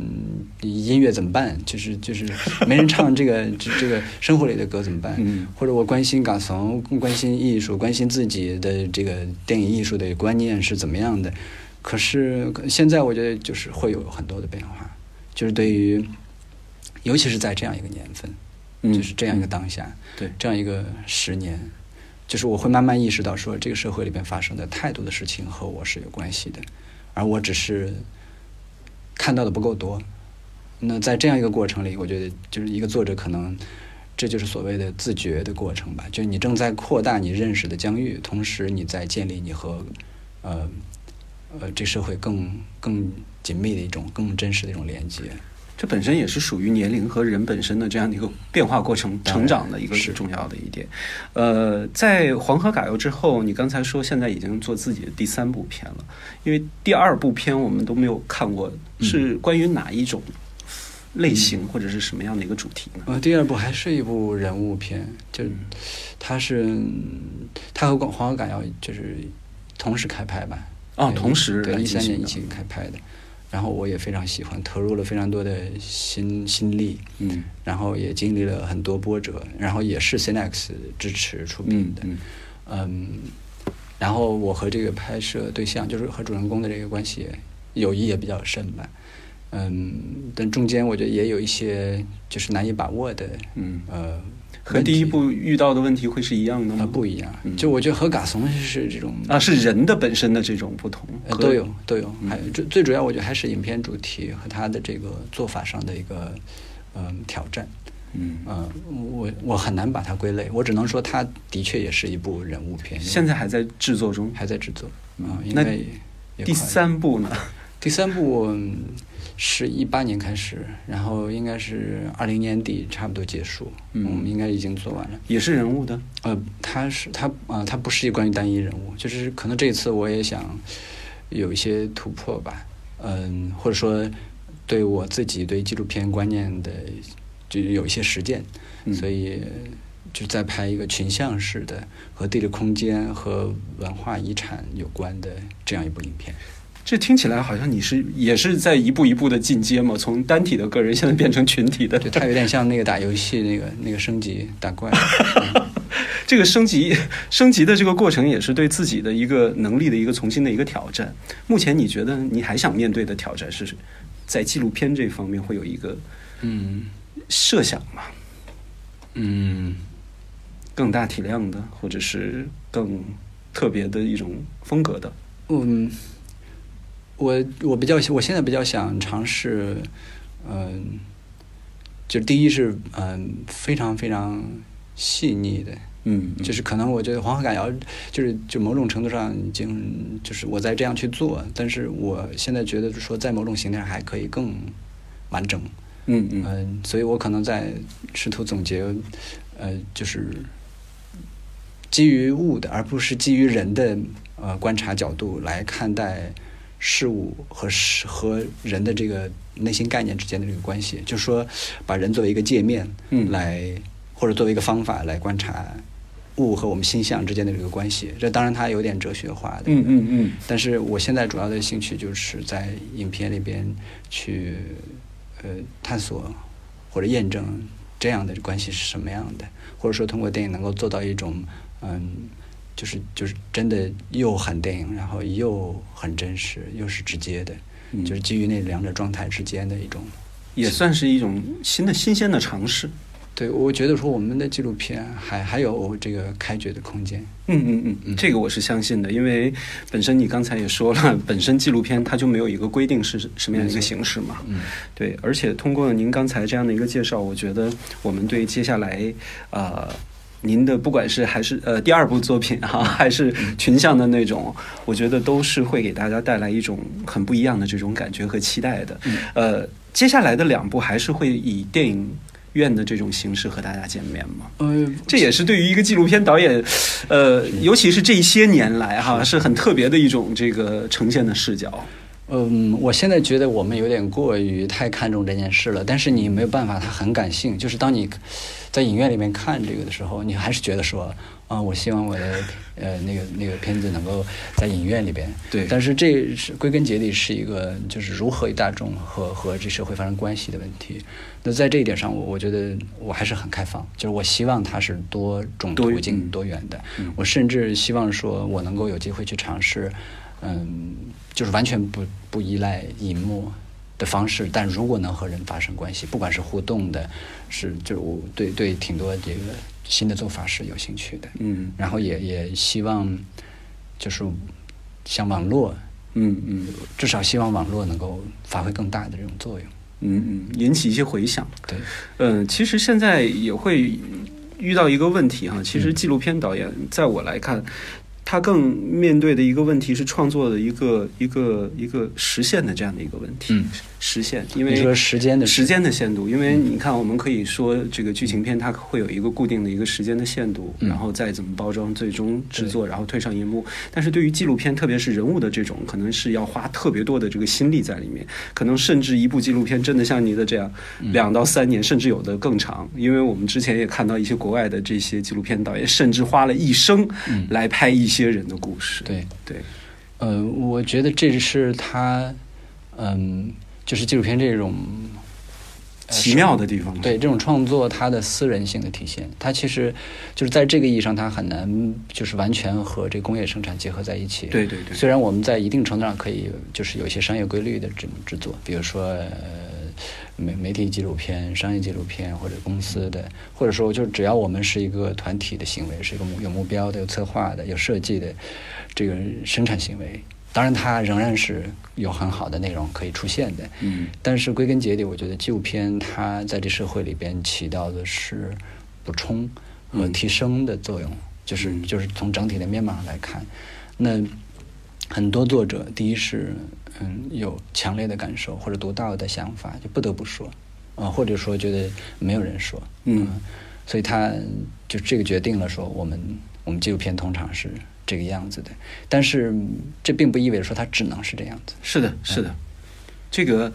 音乐怎么办，就是就是 没人唱这个这这个生活里的歌怎么办，
嗯。
或者我关心港怂，关心艺术，关心自己的这个电影艺术的观念是怎么样的。可是现在我觉得就是会有很多的变化，就是对于，尤其是在这样一个年份，
嗯
就是这样一个当下，
对
这样一个十年，就是我会慢慢意识到说，这个社会里边发生的太多的事情和我是有关系的，而我只是看到的不够多。那在这样一个过程里，我觉得就是一个作者可能。这就是所谓的自觉的过程吧，就是你正在扩大你认识的疆域，同时你在建立你和，呃，呃，这社会更更紧密的一种、更真实的一种连接。
这本身也是属于年龄和人本身的这样的一个变化过程、成长的一个重要的一点。呃，在黄河改谣之后，你刚才说现在已经做自己的第三部片了，因为第二部片我们都没有看过，
嗯
是关于哪一种类型或者是什么样的一个主题呢？
呃，第二部还是一部人物片，就
嗯
它是它和《黄河嘎谣》就是同时开拍吧？
哦，同时
对一三年一起开拍的。然后我也非常喜欢，投入了非常多的心心力，
嗯。
然后也经历了很多波折，然后也是 Cinex 支持出品的，
嗯
嗯，然后我和这个拍摄对象，就是和主人公的这个关系，友谊也比较深吧，嗯，但中间我觉得也有一些就是难以把握的，
嗯，
呃，
和第一部遇到的问题会是一样的
呃
吗？
不一样
嗯，
就我觉得和嘎怂是这种
啊，是人的本身的这种不同，
呃都有都有，
嗯
还有最最主要我觉得还是影片主题和他的这个做法上的一个嗯挑战。
嗯。
嗯，我我很难把它归类，我只能说它的确也是一部人物片，
现在还在制作中。
还在制作啊、因
那
为
第三部呢？
第三部嗯是一八年开始，然后应该是二零年底差不多结束，
嗯
我们应该已经做完了。
也是人物的。
呃，他是他啊、它不是一关于单一人物，就是可能这一次我也想有一些突破吧，嗯，或者说对我自己对纪录片观念的就有一些实践，
嗯
所以就在拍一个群像式的和地理空间和文化遗产有关的这样一部影片。
这听起来好像你是也是在一步一步的进阶嘛，从单体的个人现在变成群体的。
对，它有点像那个打游戏那个那个升级打怪。
这个升级升级的这个过程，也是对自己的一个能力的一个重新的一个挑战。目前你觉得你还想面对的挑战是在纪录片这方面会有一个
嗯
设想吗？
嗯。
更大体量的，或者是更特别的一种风格的？
嗯，我我比较我现在比较想尝试，嗯、就第一是嗯、非常非常细腻的，
嗯，
就是可能我觉得黄河赶谣就是就某种程度上已经就是我在这样去做，但是我现在觉得说在某种形态上还可以更完整。
嗯嗯
嗯、所以我可能在试图总结，呃，就是基于物的，而不是基于人的呃观察角度来看待事物和事和人的这个内心概念之间的这个关系，就是说把人作为一个界面，
嗯。
来或者作为一个方法来观察物和我们心象之间的这个关系。这当然它有点哲学化的，
嗯嗯嗯。
但是我现在主要的兴趣就是在影片里边去呃探索或者验证这样的关系是什么样的，或者说通过电影能够做到一种嗯，就是就是真的又很电影，然后又很真实，又是直接的，
嗯
就是基于那两者状态之间的一种。
也算是一种新的新鲜的尝试。
对，我觉得说我们的纪录片还还有这个开掘的空间。
嗯嗯嗯，
嗯
这个我是相信的，因为本身你刚才也说了，本身纪录片它就没有一个规定是什么样的一个形式嘛。
嗯
对，而且通过您刚才这样的一个介绍，我觉得我们对接下来呃。您的不管是还是呃第二部作品哈、还是群像的那种，我觉得都是会给大家带来一种很不一样的这种感觉和期待的。
嗯
呃，接下来的两部还是会以电影院的这种形式和大家见面吗？
呃，
这也是对于一个纪录片导演，呃，尤其是这些年来哈，是很特别的一种这个呈现的视角。
嗯，我现在觉得我们有点过于太看重这件事了，但是你没有办法，它很感性。就是当你在影院里面看这个的时候，你还是觉得说，啊、我希望我的呃那个那个片子能够在影院里边。
对
但是这是归根结底是一个就是如何与大众和和这社会发生关系的问题。那在这一点上，我我觉得我还是很开放，就是我希望它是多种途径、
嗯
多元的。
嗯
我甚至希望说我能够有机会去尝试，嗯，就是完全不不依赖荧幕的方式，但如果能和人发生关系，不管是互动的，是就是我对对挺多这个新的做法是有兴趣的，
嗯
然后也也希望就是像网络，
嗯嗯
至少希望网络能够发挥更大的这种作用。
嗯嗯，引起一些回响。
对，
嗯，其实现在也会遇到一个问题哈，其实
嗯
纪录片导演在我来看。他更面对的一个问题是创作的一个一个一个实现的这样的一个问题，实现，因为
说时间的
时间的限度，因为你看，我们可以说这个剧情片它会有一个固定的一个时间的限度，
嗯。
然后再怎么包装，最终制作，然后推上荧幕。但是对于纪录片，特别是人物的这种，可能是要花特别多的这个心力在里面，可能甚至一部纪录片真的像你的这样，
嗯。
两到三年，甚至有的更长。因为我们之前也看到一些国外的这些纪录片导演，甚至花了一生
嗯。
来拍一些人的故事。
对，
对，
呃，我觉得这是他，嗯，就是纪录片这种呃
奇妙的地方。
对这种创作，它的私人性的体现，它其实就是在这个意义上，它很难就是完全和这工业生产结合在一起。
对对对
虽然我们在一定程度上可以就是有一些商业规律的制制作，比如说呃媒媒体纪录片、商业纪录片或者公司的，或者说就是只要我们是一个团体的行为，是一个目有目标的、有策划的、有设计的这个生产行为。当然，它仍然是有很好的内容可以出现的。
嗯。
但是归根结底，我觉得纪录片它在这社会里边起到的是补充和
嗯
提升的作用，就是
嗯
就是从整体的面貌上来看，那很多作者第一是嗯有强烈的感受或者独到的想法，就不得不说，啊、或者说觉得没有人说，
嗯。
所以他就这个决定了说我们我们纪录片通常是这个样子的，但是这并不意味着说它只能是这样子。
是的，是的，这个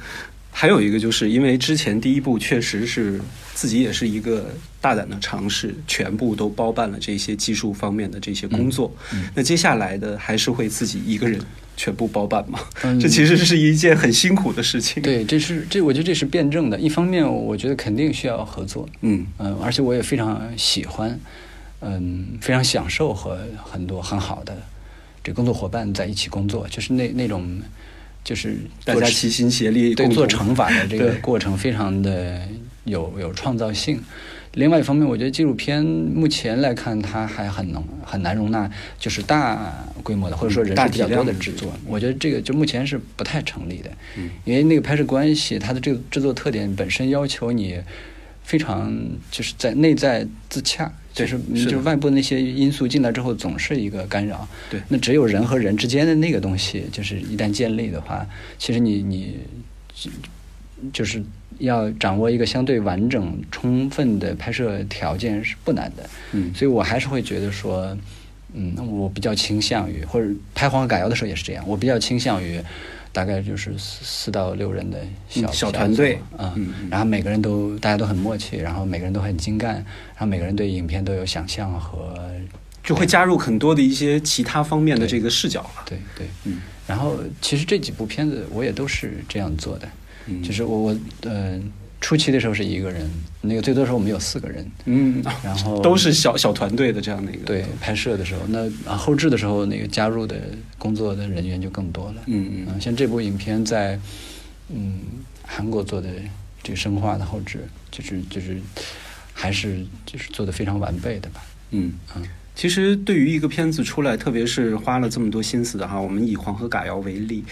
还有一个就是因为之前第一部确实是自己也是一个大胆的尝试，全部都包办了这些技术方面的这些工作。
嗯嗯
那接下来的还是会自己一个人全部包办吗？
嗯
这其实是一件很辛苦的事情。，
对，这是这，我觉得这是辩证的。一方面，我觉得肯定需要合作，
嗯
嗯，而且我也非常喜欢，嗯，非常享受和很多很好的这工作伙伴在一起工作，就是那那种，就是
大家齐心协力，
对做乘法的这个过程非常的有有创造性。另外一方面，我觉得纪录片目前来看，它还很能很难容纳就是大规模的或者说人
大
数比较多
的
的制作。我觉得这个就目前是不太成立的，
嗯
因为那个拍摄关系，它的这个制作特点本身要求你非常就是在内在自洽，就是就是外部那些因素进来之后，总是一个干扰。
对
那只有人和人之间的那个东西，就是一旦建立的话，其实你你就是要掌握一个相对完整、充分的拍摄条件是不难的。
嗯
所以我还是会觉得说，嗯，我比较倾向于，或者拍《黄河改谣》的时候也是这样，我比较倾向于大概就是四四到六人的小、
嗯小团队。
啊、
嗯嗯。
然后每个人都大家都很默契，然后每个人都很精干，然后每个人对影片都有想象和
就会加入很多的一些其他方面的这个视角了。
对对，
嗯。
然后其实这几部片子我也都是这样做的，
嗯。
就是我我呃初期的时候是一个人，那个最多的时候我们有四个人，
嗯，
然后
都是小小团队的这样的一个。
对拍摄的时候，那啊后置的时候那个加入的工作的人员就更多了。
嗯嗯
像这部影片在嗯韩国做的这个生化的后置，就是就是还是就是做的非常完备的吧。
嗯
嗯
其实对于一个片子出来，特别是花了这么多心思的哈，我们以黄河嘎谣为例。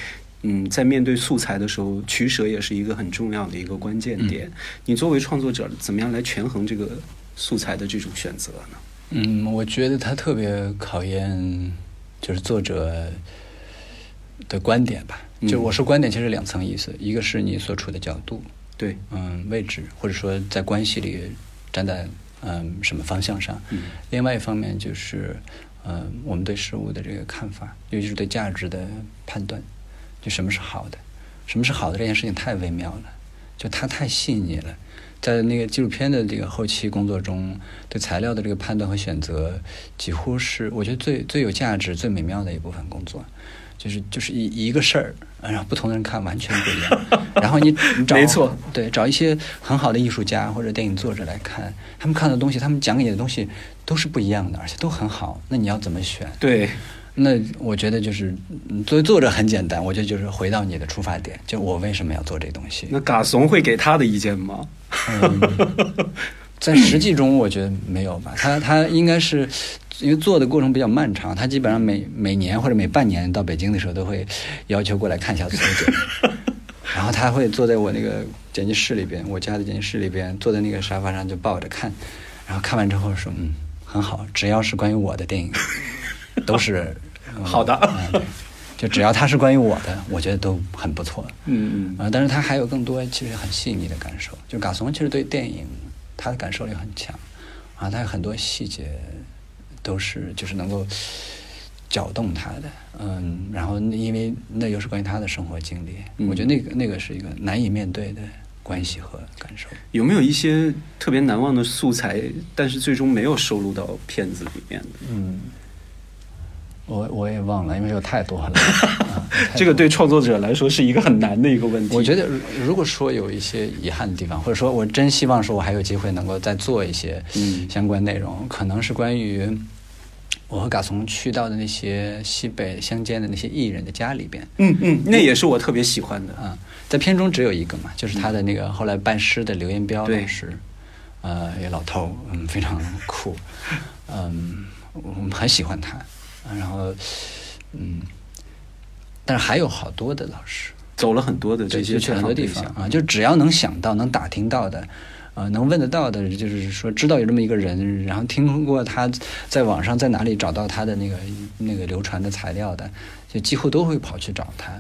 嗯，在面对素材的时候，取舍也是一个很重要的一个关键点。你作为创作者，怎么样来权衡这个素材的这种选择呢？
嗯，我觉得它特别考验就是作者的观点吧。
嗯
就我说观点其实两层意思，一个是你所处的角度，
对，
嗯，位置，或者说在关系里站在嗯什么方向上。
嗯
另外一方面就是，呃，我们对事物的这个看法，尤其是对价值的判断，就什么是好的，什么是好的这件事情太微妙了，就它太细腻了。在那个纪录片的这个后期工作中，对材料的这个判断和选择，几乎是我觉得最最有价值、最美妙的一部分工作。就是就是一一个事儿，然后不同的人看完全不一样。然后你你 找
没错，
对，找一些很好的艺术家或者电影作者来看，他们看的东西，他们讲给你的东西都是不一样的，而且都很好。那你要怎么选？
对，
那我觉得就是嗯作为作者很简单，我觉得就是回到你的出发点，就我为什么要做这东西。
那嘎怂会给他的意见吗？
嗯，在实际中，我觉得没有吧。他他应该是因为做的过程比较漫长，他基本上每每年或者每半年到北京的时候，都会要求过来看一下作者。然后他会坐在我那个剪辑室里边，我家的剪辑室里边，坐在那个沙发上就抱着看，然后看完之后说，嗯，很好，只要是关于我的电影，都是、嗯
好的
嗯就只要它是关于我的，我觉得都很不错。
嗯
啊、但是他还有更多其实很细腻的感受。就嘎怂其实对电影他的感受力很强，啊，他有很多细节都是就是能够搅动他的，嗯，然后因为那又是关于他的生活经历，
嗯
我觉得那个那个是一个难以面对的关系和感受。
有没有一些特别难忘的素材，但是最终没有收录到片子里面的？
嗯，我我也忘了，因为有 太多了。
这个对创作者来说是一个很难的一个问题。
我觉得，如如果说有一些遗憾的地方，或者说我真希望说我还有机会能够再做一些
嗯
相关内容，可能是关于我和嘎从去到的那些西北乡间的那些艺人的家里边。
嗯嗯，那也是我特别喜欢的。
啊，在片中只有一个嘛，就是他的那个后来拜师的刘彦彪老师，呃，一个老头儿，嗯，非常酷，嗯，我们很喜欢他，啊然后，嗯，但是还有好多的老师，
走了很多的，这些
就去很多地方啊，就只要能想到、能打听到的，呃，能问得到的，就是说知道有这么一个人，然后听过他在网上在哪里找到他的那个那个流传的材料的，就几乎都会跑去找他。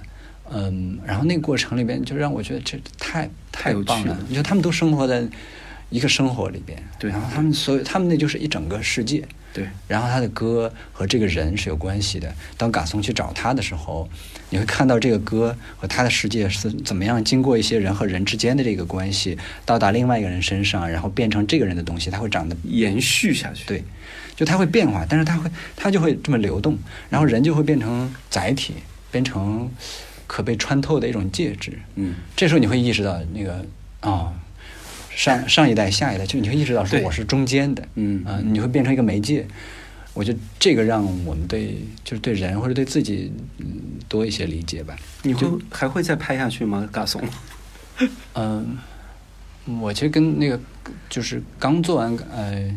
嗯，然后那个过程里边，就让我觉得这太
太
棒了
了。
你说他们都生活在一个生活里边，
对。
然后他们所有他们那就是一整个世界，
对，
然后他的歌和这个人是有关系的。当嘎松去找他的时候，你会看到这个歌和他的世界是怎么样经过一些人和人之间的这个关系，到达另外一个人身上，然后变成这个人的东西，它会长得
延续下去。
对，就它会变化，但是它会它就会这么流动，然后人就会变成载体，变成可被穿透的一种介质。
嗯，
这时候你会意识到那个哦，上上一代、下一代，就你会意识到说我是中间的，
嗯
啊、你会变成一个媒介。我觉得这个让我们对就是对人或者对自己嗯多一些理解吧。
你会还会再拍下去吗？嘎怂？
嗯，我其实跟那个就是刚做完呃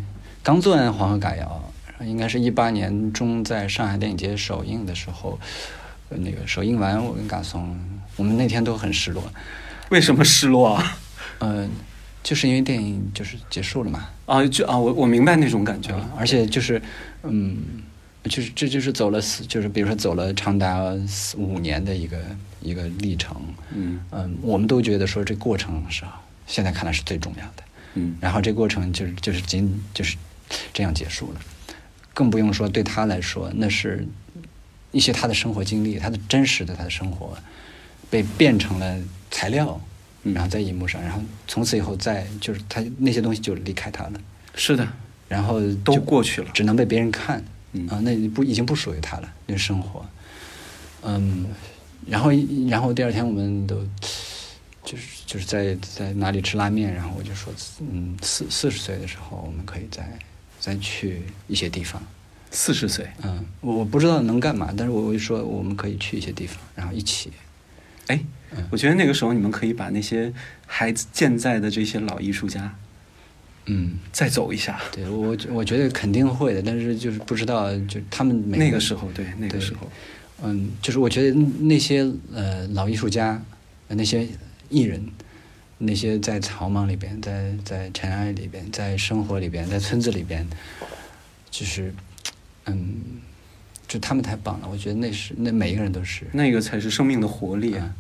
刚做完《黄河嘎谣》，应该是一八年中在上海电影节首映的时候，呃那个首映完，我跟嘎松，我们那天都很失落。
为什么失落啊？
嗯、就是因为电影就是结束了嘛，
啊，就啊，我我明白那种感觉了。
啊而且就是嗯，就是这就是走了四，就是比如说走了长达四五年的一个一个历程，
嗯。
嗯，我们都觉得说这过程是现在看来是最重要的，
嗯。
然后这过程就是就是仅就是这样结束了，更不用说对他来说，那是一些他的生活经历，他的真实的他的生活被变成了材料，
嗯
然后在荧幕上，然后从此以后再就是他那些东西就离开他了，
是的，
然后
都
就
过去了。
只能被别人看，
嗯。
啊，那不已经不属于他了，那生活，嗯，然后然后第二天我们都就是就是在在哪里吃拉面，然后我就说，嗯，四四十岁的时候我们可以再再去一些地方，
四十岁，
嗯，我我不知道能干嘛，但是我我就说我们可以去一些地方，然后一起，
哎
嗯，
我觉得那个时候你们可以把那些还健在的这些老艺术家
嗯，
再走一下。
对我我我觉得肯定会的，但是就是不知道就他们每
那个时候，对那个时候，
嗯，就是我觉得那些呃老艺术家，呃那些艺人，那些在草莽里边，在在尘埃里边，在生活里边，在村子里边，就是嗯，就他们太棒了。我觉得那是那每一个人都是，
那个才是生命的活力啊
嗯！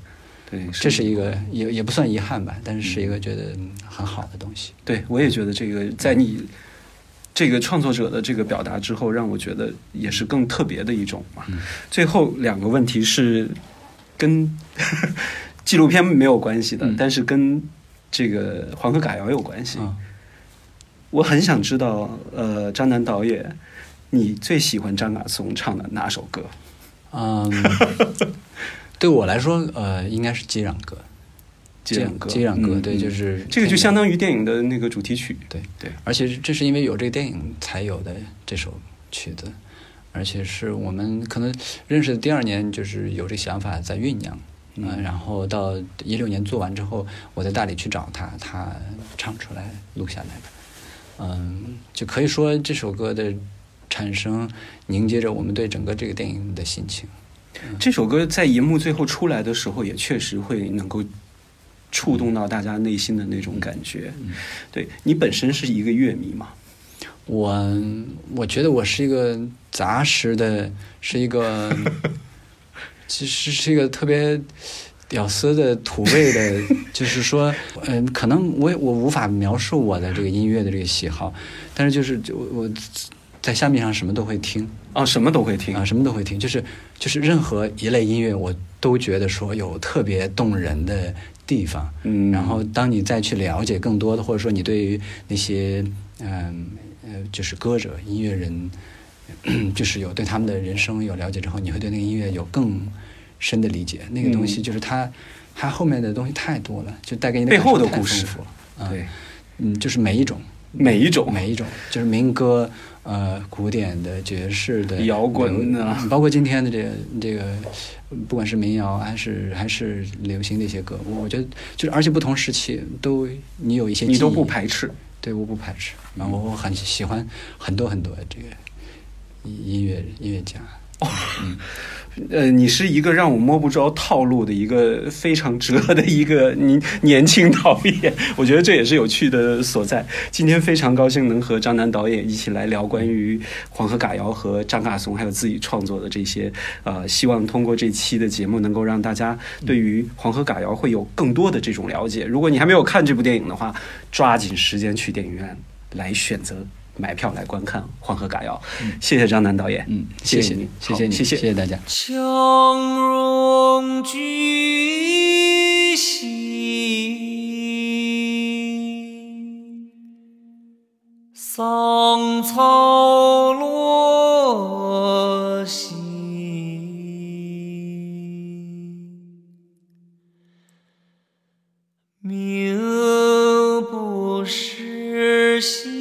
对，
这是一个也也不算遗憾吧，但是是一个觉得嗯很好的东西。
对，我也觉得这个在你这个创作者的这个表达之后，让我觉得也是更特别的一种嘛。
嗯
最后两个问题是跟 纪录片没有关系的，
嗯
但是跟这个黄河嘎谣有关系。
嗯
我很想知道，呃，张楠导演，你最喜欢张嘎松唱的哪首歌？
嗯，对我来说，呃，应该是接壤歌。
接壤歌，
接壤歌，对，就是
这个就相当于电影的那个主题曲。
对
对，
而且这是因为有这个电影才有的这首曲子，而且是我们可能认识的第二年就是有这想法在酝酿，
嗯
呃然后到一六年做完之后，我在大理去找他，他唱出来录下来的，嗯，就可以说这首歌的产生凝结着我们对整个这个电影的心情。
这首歌在银幕最后出来的时候，也确实会能够触动到大家内心的那种感觉。
嗯
对你本身是一个乐迷嘛？
我我觉得我是一个杂食的，是一个，其实是一个特别屌丝的土味的，就是说，嗯、可能我也我无法描述我的这个音乐的这个喜好，但是就是就我我在虾米上什么都会听。
啊，什么都会听。
啊，什么都会听，就是就是任何一类音乐我都觉得说有特别动人的地方，
嗯。
然后当你再去了解更多的，或者说你对于那些嗯呃就是歌者、音乐人，就是有对他们的人生有了解之后，你会对那个音乐有更深的理解。那个东西
嗯
就是它，它后面的东西太多了，就带给你的
背后的故事。对，
嗯，就是每一种。
每一种。
每一种，就是民歌、呃，古典的、爵士的、
摇滚的
包括今天的这个这个，不管是民谣还是还是流行的一些歌，我我觉得就是，而且不同时期都你有一些
你都不排斥。
对，我不排斥，然后我很喜欢很多很多这个音乐音乐家，
呃，你是一个让我摸不着套路的一个非常折的一个年年轻导演，我觉得这也是有趣的所在。今天非常高兴能和张楠导演一起来聊关于黄河嘎谣和张嘎松还有自己创作的这些，呃，希望通过这期的节目能够让大家对于黄河嘎谣会有更多的这种了解。如果你还没有看这部电影的话，抓紧时间去电影院来选择。买票来观看《黄河嘎谣》，谢谢张楠导演，
嗯，
谢
谢
你，
谢谢你，
谢谢
谢谢。大家。
强荣居兮，桑草落兮，命不是兮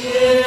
天。